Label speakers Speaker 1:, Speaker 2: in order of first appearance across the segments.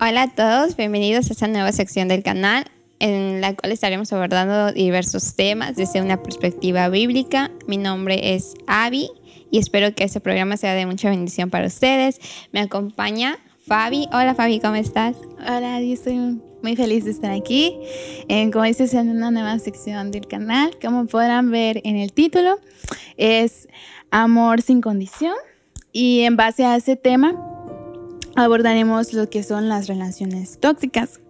Speaker 1: Hola a todos, bienvenidos a esta nueva sección del canal en la cual estaremos abordando diversos temas desde una perspectiva bíblica. Mi nombre es Avi y espero que este programa sea de mucha bendición para ustedes. Me acompaña Fabi. Hola Fabi, ¿cómo estás?
Speaker 2: Hola, yo estoy muy feliz de estar aquí. En, como dices, en una nueva sección del canal. Como podrán ver en el título, es Amor sin condición. Y en base a ese tema, abordaremos lo que son las relaciones tóxicas.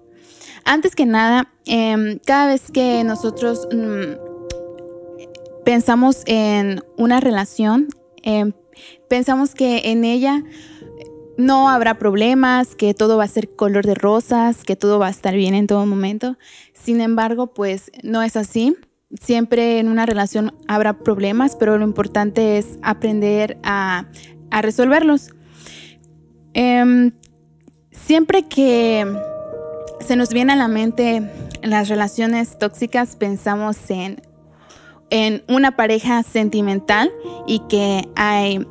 Speaker 2: Antes que nada, em, cada vez que nosotros mm, pensamos en una relación, em, pensamos que en ella no habrá problemas, que todo va a ser color de rosas, que todo va a estar bien en todo momento. Sin embargo, pues no es así. Siempre en una relación habrá problemas, pero lo importante es aprender a, resolverlos. Em, siempre que se nos viene a la mente las relaciones tóxicas, pensamos en, en una pareja sentimental y que hay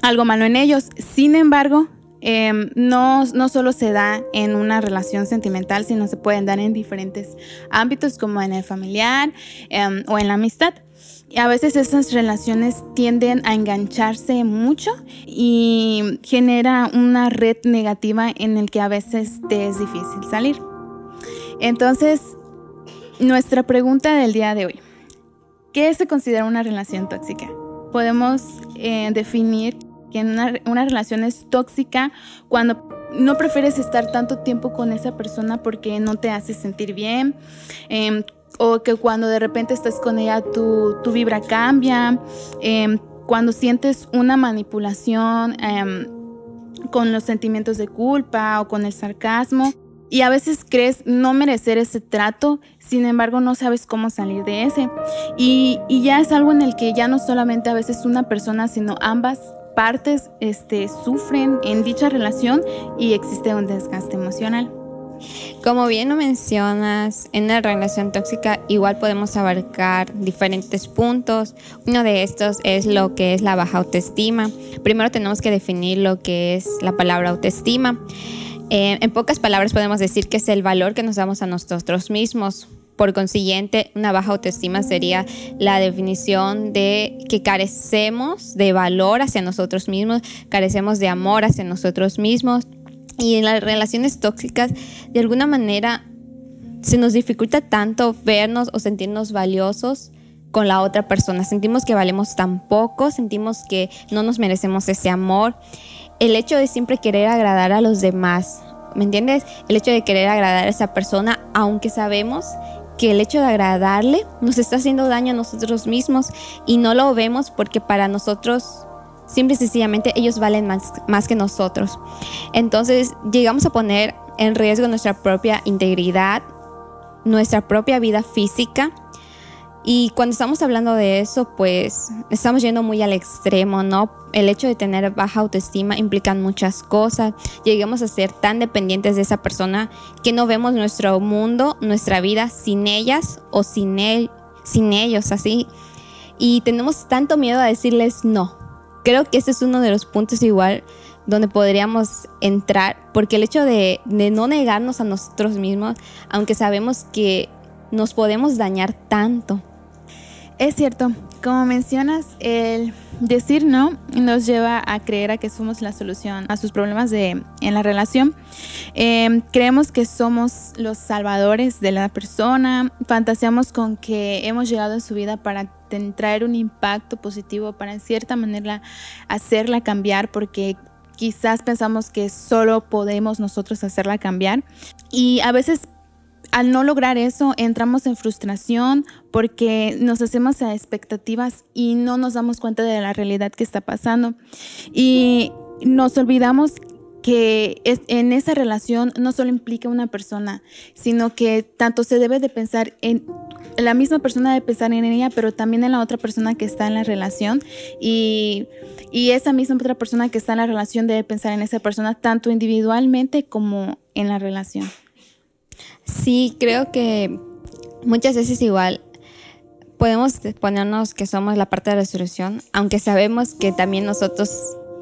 Speaker 2: algo malo en ellos. Sin embargo, em, no, no solo se da en una relación sentimental, sino se pueden dar en diferentes ámbitos como en el familiar em, o en la amistad. A veces esas relaciones tienden a engancharse mucho y genera una red negativa en el que a veces te es difícil salir. Entonces, nuestra pregunta del día de hoy. ¿Qué se considera una relación tóxica? Podemos eh, definir que una, una relación es tóxica cuando no prefieres estar tanto tiempo con esa persona porque no te hace sentir bien, em, o que cuando de repente estás con ella tu, tu vibra cambia, em, cuando sientes una manipulación em, con los sentimientos de culpa o con el sarcasmo. Y a veces crees no merecer ese trato, sin embargo no sabes cómo salir de ese. Y, y ya es algo en el que ya no solamente a veces una persona, sino ambas partes este, sufren en dicha relación y existe un desgaste emocional.
Speaker 1: Como bien lo mencionas, en una relación tóxica igual podemos abarcar diferentes puntos. Uno de estos es lo que es la baja autoestima. Primero tenemos que definir lo que es la palabra autoestima. Eh, en pocas palabras podemos decir que es el valor que nos damos a nosotros mismos. Por consiguiente, una baja autoestima sería la definición de que carecemos de valor hacia nosotros mismos, carecemos de amor hacia nosotros mismos, y en las relaciones tóxicas, de alguna manera, se nos dificulta tanto vernos o sentirnos valiosos con la otra persona. Sentimos que valemos tan poco, sentimos que no nos merecemos ese amor. El hecho de siempre querer agradar a los demás, ¿me entiendes? El hecho de querer agradar a esa persona, aunque sabemos que el hecho de agradarle nos está haciendo daño a nosotros mismos y no lo vemos porque para nosotros Simple y sencillamente ellos valen más, más que nosotros. Entonces llegamos a poner en riesgo nuestra propia integridad, nuestra propia vida física. Y cuando estamos hablando de eso, pues estamos yendo muy al extremo, ¿no? El hecho de tener baja autoestima implica muchas cosas. Lleguemos a ser tan dependientes de esa persona que no vemos nuestro mundo, nuestra vida sin ellas o sin él, sin ellos, así. Y tenemos tanto miedo a decirles no creo que ese es uno de los puntos igual donde podríamos entrar, porque el hecho de, no negarnos a nosotros mismos, aunque sabemos que nos podemos dañar tanto.
Speaker 2: Es cierto, como mencionas, el decir no nos lleva a creer a que somos la solución a sus problemas de, en la relación. Em, creemos que somos los salvadores de la persona, fantaseamos con que hemos llegado a su vida para traer un impacto positivo, para en cierta manera hacerla cambiar, porque quizás pensamos que solo podemos nosotros hacerla cambiar. Y a veces al no lograr eso, entramos en frustración porque nos hacemos a expectativas y no nos damos cuenta de la realidad que está pasando. Y nos olvidamos que en esa relación no solo implica una persona, sino que tanto se debe de pensar en la misma persona de pensar en ella, pero también en la otra persona que está en la relación y, y esa misma otra persona que está en la relación debe pensar en esa persona tanto individualmente como en la relación.
Speaker 1: Sí, creo que muchas veces igual podemos ponernos que somos la parte de la solución, aunque sabemos que también nosotros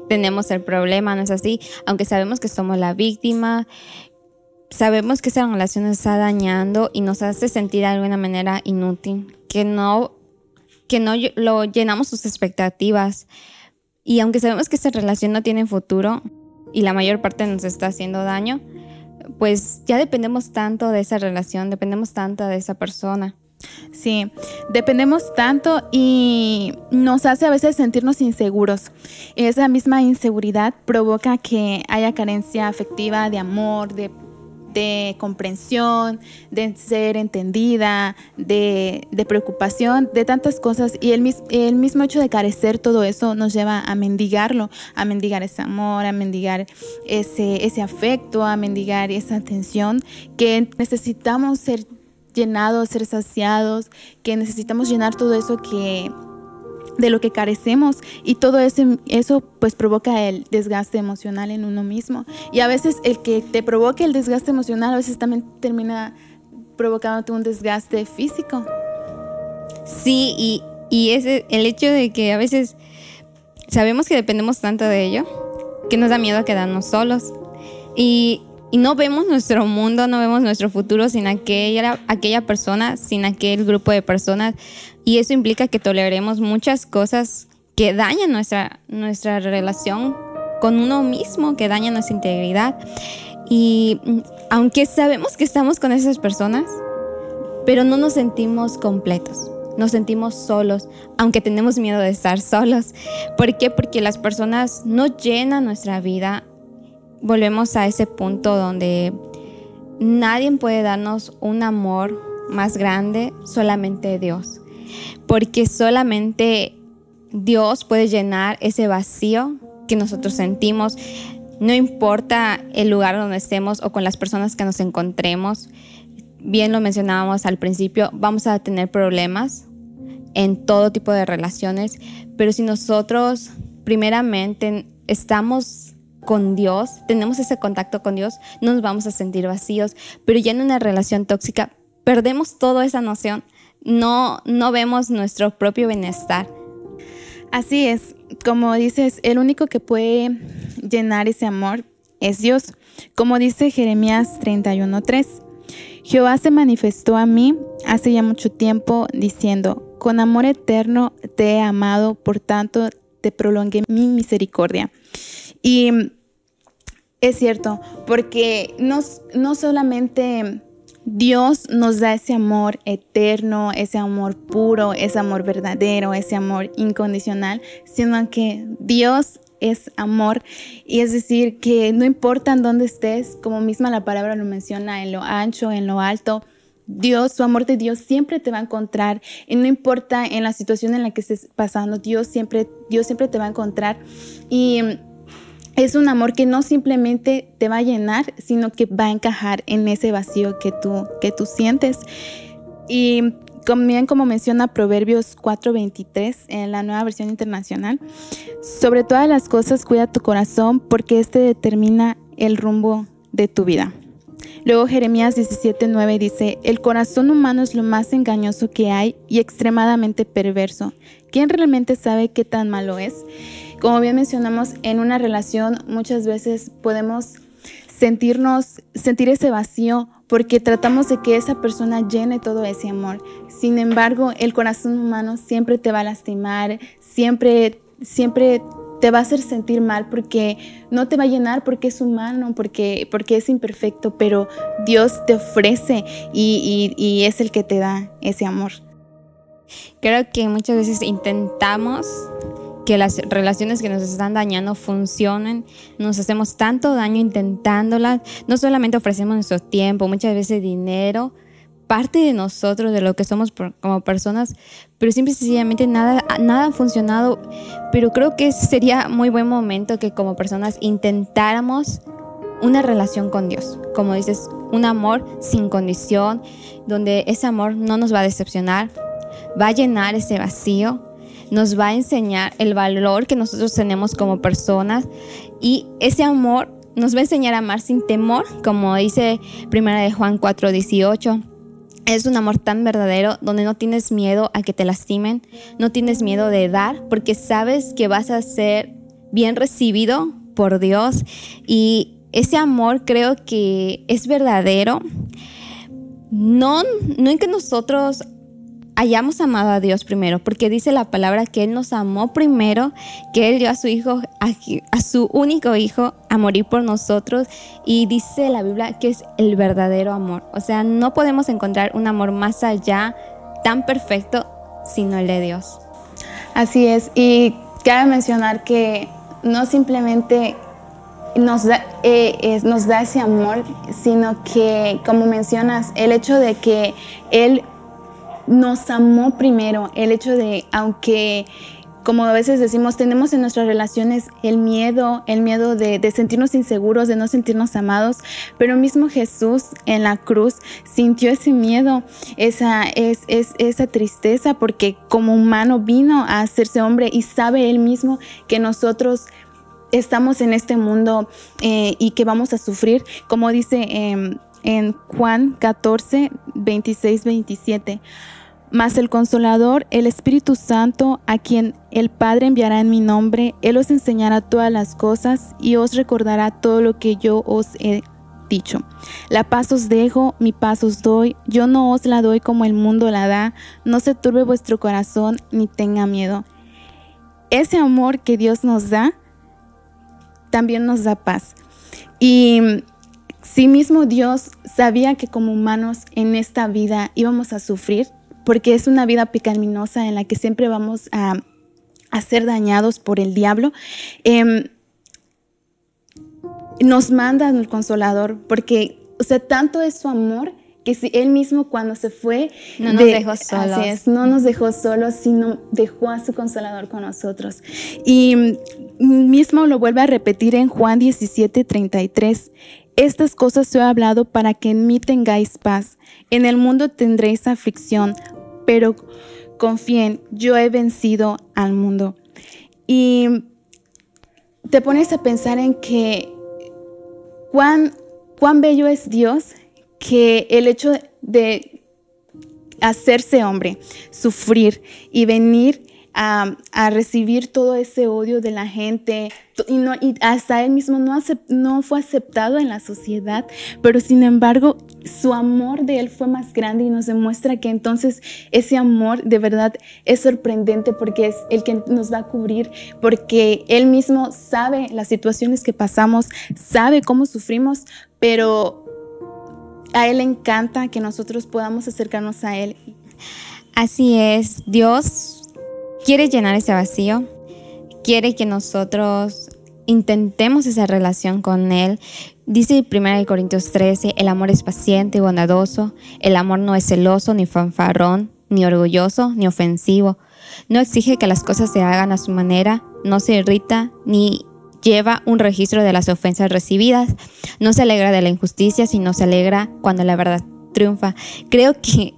Speaker 1: tenemos el problema, ¿no es así? Aunque sabemos que somos la víctima, sabemos que esa relación nos está dañando y nos hace sentir de alguna manera inútil, que no, que no lo llenamos sus expectativas. Y aunque sabemos que esa relación no tiene futuro y la mayor parte nos está haciendo daño, pues ya dependemos tanto de esa relación, dependemos tanto de esa persona.
Speaker 2: Sí, dependemos tanto y nos hace a veces sentirnos inseguros. Esa misma inseguridad provoca que haya carencia afectiva de amor, de, comprensión, de ser entendida, de, preocupación, de tantas cosas. Y el, el mismo hecho de carecer todo eso nos lleva a mendigarlo, a mendigar ese amor, a mendigar ese, ese afecto, a mendigar esa atención que necesitamos ser llenados, ser saciados, que necesitamos llenar todo eso que de lo que carecemos y todo ese, eso pues provoca el desgaste emocional en uno mismo y a veces el que te provoque el desgaste emocional a veces también termina provocándote un desgaste físico.
Speaker 1: Sí, y, y es el hecho de que a veces sabemos que dependemos tanto de ello que nos da miedo quedarnos solos y y no vemos nuestro mundo, no vemos nuestro futuro sin aquella, aquella persona, sin aquel grupo de personas. Y eso implica que toleremos muchas cosas que dañan nuestra, nuestra relación con uno mismo, que dañan nuestra integridad. Y aunque sabemos que estamos con esas personas, pero no nos sentimos completos. Nos sentimos solos, aunque tenemos miedo de estar solos. ¿Por qué? Porque las personas no llenan nuestra vida volvemos a ese punto donde nadie puede darnos un amor más grande, solamente Dios. Porque solamente Dios puede llenar ese vacío que nosotros sentimos. No importa el lugar donde estemos o con las personas que nos encontremos. Bien lo mencionábamos al principio, vamos a tener problemas en todo tipo de relaciones, pero si nosotros primeramente estamos con Dios, tenemos ese contacto con Dios, no nos vamos a sentir vacíos, pero ya en una relación tóxica perdemos toda esa noción, no, no vemos nuestro propio bienestar.
Speaker 2: Así es, como dices, el único que puede llenar ese amor es Dios. Como dice Jeremías 31:3, Jehová se manifestó a mí hace ya mucho tiempo diciendo, con amor eterno te he amado, por tanto te prolongué mi misericordia. Y es cierto, porque no, no solamente Dios nos da ese amor eterno, ese amor puro, ese amor verdadero, ese amor incondicional, sino que Dios es amor. Y es decir, que no importa en dónde estés, como misma la palabra lo menciona, en lo ancho, en lo alto, Dios, su amor de Dios siempre te va a encontrar. Y no importa en la situación en la que estés pasando, Dios siempre, Dios siempre te va a encontrar. Y es un amor que no simplemente te va a llenar, sino que va a encajar en ese vacío que tú, que tú sientes. Y también como menciona Proverbios 4:23 en la nueva versión internacional, sobre todas las cosas cuida tu corazón porque este determina el rumbo de tu vida. Luego Jeremías 17:9 dice, el corazón humano es lo más engañoso que hay y extremadamente perverso. ¿Quién realmente sabe qué tan malo es? Como bien mencionamos, en una relación muchas veces podemos sentirnos, sentir ese vacío porque tratamos de que esa persona llene todo ese amor. Sin embargo, el corazón humano siempre te va a lastimar, siempre, siempre te va a hacer sentir mal porque no te va a llenar porque es humano, porque, porque es imperfecto, pero Dios te ofrece y, y, y es el que te da ese amor.
Speaker 1: Creo que muchas veces intentamos que las relaciones que nos están dañando funcionen. Nos hacemos tanto daño intentándolas. No solamente ofrecemos nuestro tiempo, muchas veces dinero, parte de nosotros, de lo que somos como personas, pero simple y sencillamente nada, nada ha funcionado. Pero creo que sería muy buen momento que como personas intentáramos una relación con Dios. Como dices, un amor sin condición, donde ese amor no nos va a decepcionar, va a llenar ese vacío nos va a enseñar el valor que nosotros tenemos como personas y ese amor nos va a enseñar a amar sin temor, como dice Primera de Juan 4:18. Es un amor tan verdadero donde no tienes miedo a que te lastimen, no tienes miedo de dar porque sabes que vas a ser bien recibido por Dios y ese amor creo que es verdadero. No, no en que nosotros hayamos amado a Dios primero, porque dice la palabra que Él nos amó primero, que Él dio a su hijo, a, su único hijo, a morir por nosotros, y dice la Biblia que es el verdadero amor. O sea, no podemos encontrar un amor más allá, tan perfecto, sino el de Dios.
Speaker 2: Así es, y cabe mencionar que no simplemente nos da, eh, nos da ese amor, sino que, como mencionas, el hecho de que Él nos amó primero, el hecho de, aunque como a veces decimos, tenemos en nuestras relaciones el miedo, el miedo de, sentirnos inseguros, de no sentirnos amados, pero mismo Jesús en la cruz sintió ese miedo, esa, es, esa tristeza, porque como humano vino a hacerse hombre y sabe él mismo que nosotros estamos en este mundo eh, y que vamos a sufrir, como dice em, en Juan 14, 26, 27. Mas el consolador, el Espíritu Santo, a quien el Padre enviará en mi nombre, Él os enseñará todas las cosas y os recordará todo lo que yo os he dicho. La paz os dejo, mi paz os doy, yo no os la doy como el mundo la da, no se turbe vuestro corazón ni tenga miedo. Ese amor que Dios nos da, también nos da paz. Y si mismo Dios sabía que como humanos en esta vida íbamos a sufrir, porque es una vida pecaminosa en la que siempre vamos a, ser dañados por el diablo. Em, nos manda el consolador, porque, o sea, tanto es su amor que si él mismo cuando se fue
Speaker 1: no nos dejó solos.
Speaker 2: no nos dejó solos sino dejó a su consolador con nosotros. Y mismo lo vuelve a repetir en Juan 17 33 estas cosas os he hablado para que en mí tengáis paz en el mundo tendréis aflicción pero confíen, yo he vencido al mundo. Y te pones a pensar en que cuán, cuán bello es Dios que el hecho de hacerse hombre, sufrir y venir a, recibir todo ese odio de la gente y, no, y hasta él mismo no, no fue aceptado en la sociedad, pero sin embargo su amor de él fue más grande y nos demuestra que entonces ese amor de verdad es sorprendente porque es el que nos va a cubrir, porque él mismo sabe las situaciones que pasamos, sabe cómo sufrimos, pero a él le encanta que nosotros podamos acercarnos a él.
Speaker 1: Así es, Dios quiere llenar ese vacío, quiere que nosotros intentemos esa relación con Él. Dice 1 Corintios 13, el amor es paciente y bondadoso, el amor no es celoso, ni fanfarrón, ni orgulloso, ni ofensivo. No exige que las cosas se hagan a su manera, no se irrita, ni lleva un registro de las ofensas recibidas, no se alegra de la injusticia, sino se alegra cuando la verdad triunfa. Creo que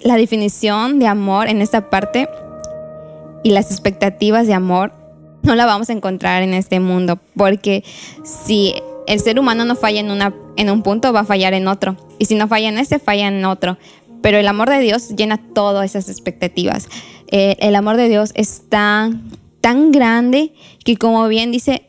Speaker 1: la definición de amor en esta parte y las expectativas de amor no la vamos a encontrar en este mundo, porque si el ser humano no falla en, una, en un punto, va a fallar en otro. Y si no falla en este, falla en otro. Pero el amor de Dios llena todas esas expectativas. Eh, el amor de Dios es tan, tan grande que como bien dice,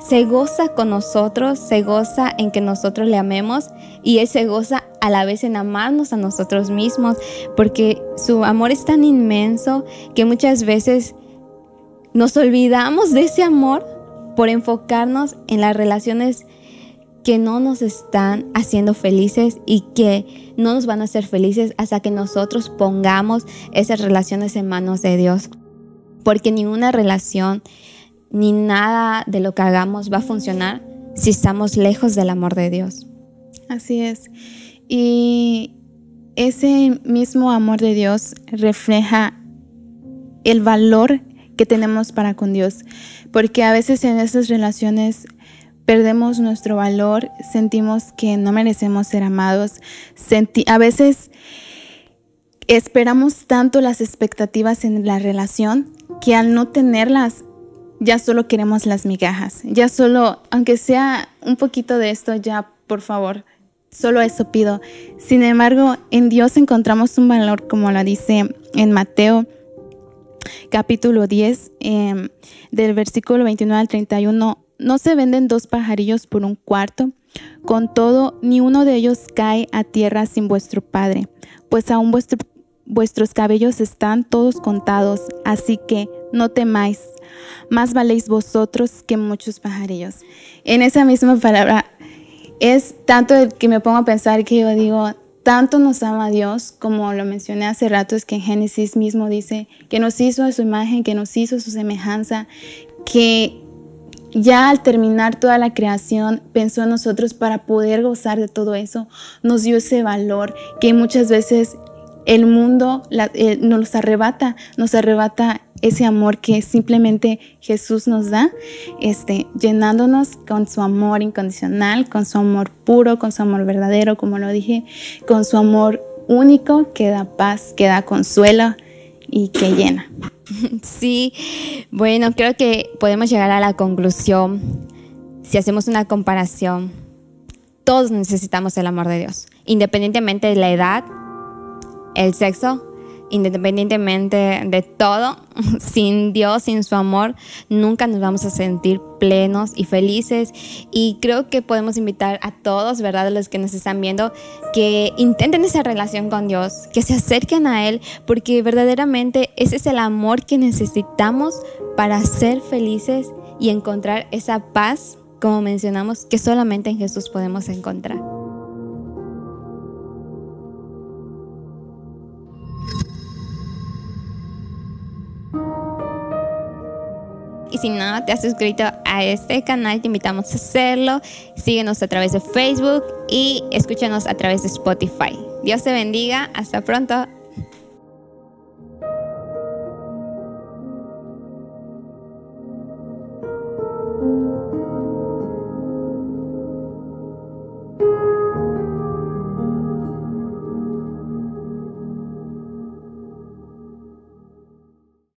Speaker 1: se goza con nosotros, se goza en que nosotros le amemos y Él se goza a la vez en amarnos a nosotros mismos, porque su amor es tan inmenso que muchas veces nos olvidamos de ese amor por enfocarnos en las relaciones que no nos están haciendo felices y que no nos van a hacer felices hasta que nosotros pongamos esas relaciones en manos de Dios. Porque ninguna relación ni nada de lo que hagamos va a funcionar si estamos lejos del amor de Dios.
Speaker 2: Así es. Y ese mismo amor de Dios refleja el valor que tenemos para con Dios, porque a veces en esas relaciones perdemos nuestro valor, sentimos que no merecemos ser amados, a veces esperamos tanto las expectativas en la relación que al no tenerlas ya solo queremos las migajas, ya solo, aunque sea un poquito de esto, ya por favor, solo eso pido. Sin embargo, en Dios encontramos un valor, como lo dice en Mateo, capítulo 10, em, del versículo 29 al 31, no se venden dos pajarillos por un cuarto. Con todo, ni uno de ellos cae a tierra sin vuestro Padre, pues aún vuestros cabellos están todos contados, así que no temáis, más valéis vosotros que muchos pajarillos. En esa misma palabra es tanto que me pongo a pensar que yo digo, tanto nos ama Dios, como lo mencioné hace rato, es que en Génesis mismo dice que nos hizo a su imagen, que nos hizo a su semejanza, que ya al terminar toda la creación pensó en nosotros para poder gozar de todo eso, nos dio ese valor que muchas veces el mundo eh, nos arrebata, nos arrebata ese amor que simplemente Jesús nos da, este, llenándonos con su amor incondicional, con su amor puro, con su amor verdadero, como lo dije, con su amor único que da paz, que da consuelo y que llena.
Speaker 1: Sí, bueno, creo que podemos llegar a la conclusión, si hacemos una comparación, todos necesitamos el amor de Dios, independientemente de la edad, el sexo, independientemente de todo, sin Dios, sin su amor, nunca nos vamos a sentir plenos y felices. Y creo que podemos invitar a todos, ¿verdad? Los que nos están viendo, que intenten esa relación con Dios, que se acerquen a Él, porque verdaderamente ese es el amor que necesitamos para ser felices y encontrar esa paz, como mencionamos, que solamente en Jesús podemos encontrar. Y si no te has suscrito a este canal, te invitamos a hacerlo. Síguenos a través de Facebook y escúchanos a través de Spotify. Dios te bendiga. Hasta pronto.